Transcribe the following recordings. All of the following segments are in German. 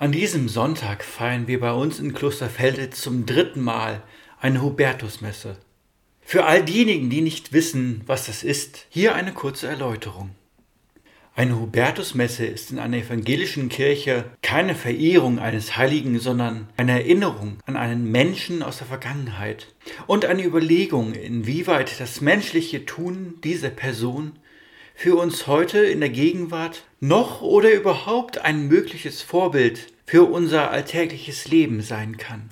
An diesem Sonntag feiern wir bei uns in Klosterfelde zum dritten Mal eine Hubertusmesse. Für all diejenigen, die nicht wissen, was das ist, hier eine kurze Erläuterung. Eine Hubertusmesse ist in einer evangelischen Kirche keine Verehrung eines Heiligen, sondern eine Erinnerung an einen Menschen aus der Vergangenheit und eine Überlegung, inwieweit das menschliche Tun dieser Person für uns heute in der Gegenwart noch oder überhaupt ein mögliches Vorbild für unser alltägliches Leben sein kann.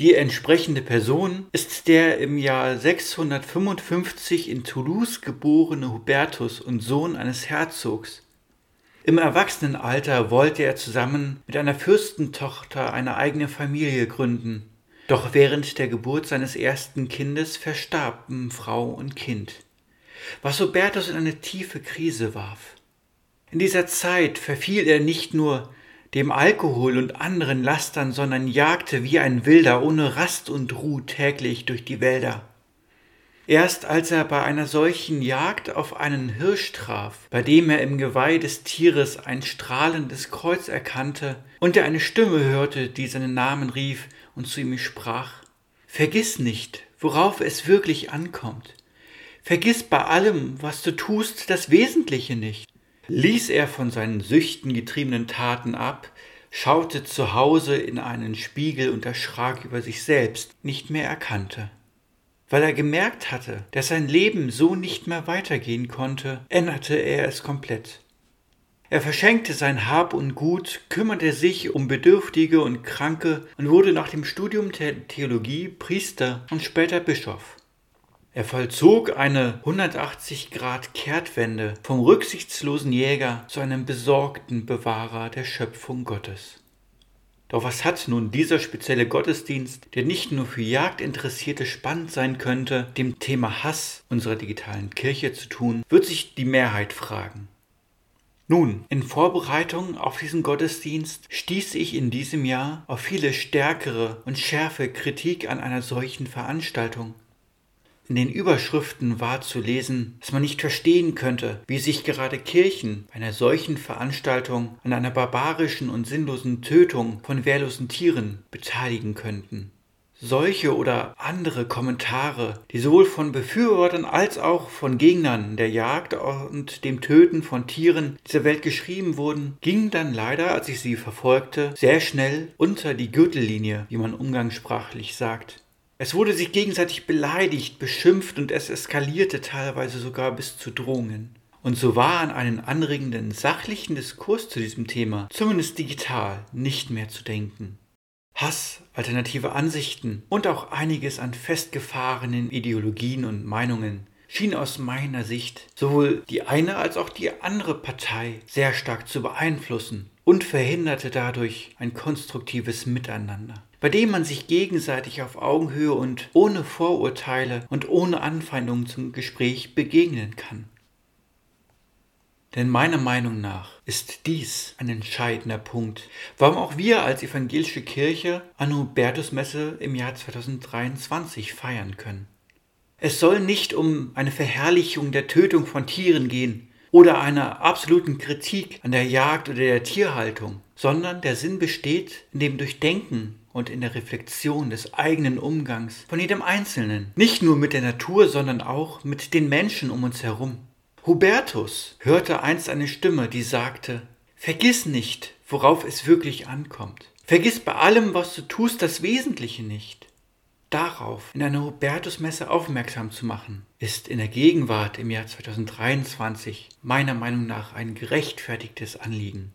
Die entsprechende Person ist der im Jahr 655 in Toulouse geborene Hubertus und Sohn eines Herzogs. Im Erwachsenenalter wollte er zusammen mit einer Fürstentochter eine eigene Familie gründen. Doch während der Geburt seines ersten Kindes verstarben Frau und Kind was Hubertus in eine tiefe Krise warf. In dieser Zeit verfiel er nicht nur dem Alkohol und anderen Lastern, sondern jagte wie ein Wilder ohne Rast und Ruhe täglich durch die Wälder. Erst als er bei einer solchen Jagd auf einen Hirsch traf, bei dem er im Geweih des Tieres ein strahlendes Kreuz erkannte und er eine Stimme hörte, die seinen Namen rief und zu ihm sprach, Vergiss nicht, worauf es wirklich ankommt. Vergiss bei allem, was du tust, das Wesentliche nicht. Ließ er von seinen Süchten getriebenen Taten ab, schaute zu Hause in einen Spiegel und erschrak über sich selbst, nicht mehr erkannte. Weil er gemerkt hatte, dass sein Leben so nicht mehr weitergehen konnte, änderte er es komplett. Er verschenkte sein Hab und Gut, kümmerte sich um Bedürftige und Kranke und wurde nach dem Studium der Theologie Priester und später Bischof. Er vollzog eine 180 Grad Kehrtwende vom rücksichtslosen Jäger zu einem besorgten Bewahrer der Schöpfung Gottes. Doch was hat nun dieser spezielle Gottesdienst, der nicht nur für Jagdinteressierte spannend sein könnte, dem Thema Hass unserer digitalen Kirche zu tun, wird sich die Mehrheit fragen. Nun, in Vorbereitung auf diesen Gottesdienst stieß ich in diesem Jahr auf viele stärkere und schärfe Kritik an einer solchen Veranstaltung. In den Überschriften war zu lesen, dass man nicht verstehen könnte, wie sich gerade Kirchen bei einer solchen Veranstaltung an einer barbarischen und sinnlosen Tötung von wehrlosen Tieren beteiligen könnten. Solche oder andere Kommentare, die sowohl von Befürwortern als auch von Gegnern der Jagd und dem Töten von Tieren dieser Welt geschrieben wurden, gingen dann leider, als ich sie verfolgte, sehr schnell unter die Gürtellinie, wie man umgangssprachlich sagt. Es wurde sich gegenseitig beleidigt, beschimpft und es eskalierte teilweise sogar bis zu Drohungen. Und so war an einen anregenden sachlichen Diskurs zu diesem Thema, zumindest digital, nicht mehr zu denken. Hass, alternative Ansichten und auch einiges an festgefahrenen Ideologien und Meinungen schien aus meiner Sicht sowohl die eine als auch die andere Partei sehr stark zu beeinflussen und verhinderte dadurch ein konstruktives Miteinander bei dem man sich gegenseitig auf Augenhöhe und ohne Vorurteile und ohne Anfeindung zum Gespräch begegnen kann. Denn meiner Meinung nach ist dies ein entscheidender Punkt, warum auch wir als evangelische Kirche an Hubertusmesse im Jahr 2023 feiern können. Es soll nicht um eine Verherrlichung der Tötung von Tieren gehen oder einer absoluten Kritik an der Jagd oder der Tierhaltung, sondern der Sinn besteht in dem Durchdenken und in der Reflexion des eigenen Umgangs von jedem Einzelnen, nicht nur mit der Natur, sondern auch mit den Menschen um uns herum. Hubertus hörte einst eine Stimme, die sagte, Vergiss nicht, worauf es wirklich ankommt. Vergiss bei allem, was du tust, das Wesentliche nicht. Darauf in einer Hubertusmesse aufmerksam zu machen, ist in der Gegenwart im Jahr 2023 meiner Meinung nach ein gerechtfertigtes Anliegen,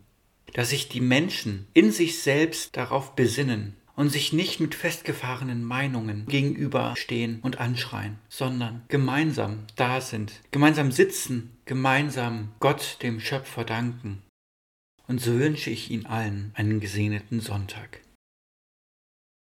dass sich die Menschen in sich selbst darauf besinnen, und sich nicht mit festgefahrenen Meinungen gegenüberstehen und anschreien, sondern gemeinsam da sind, gemeinsam sitzen, gemeinsam Gott dem Schöpfer danken. Und so wünsche ich Ihnen allen einen gesegneten Sonntag.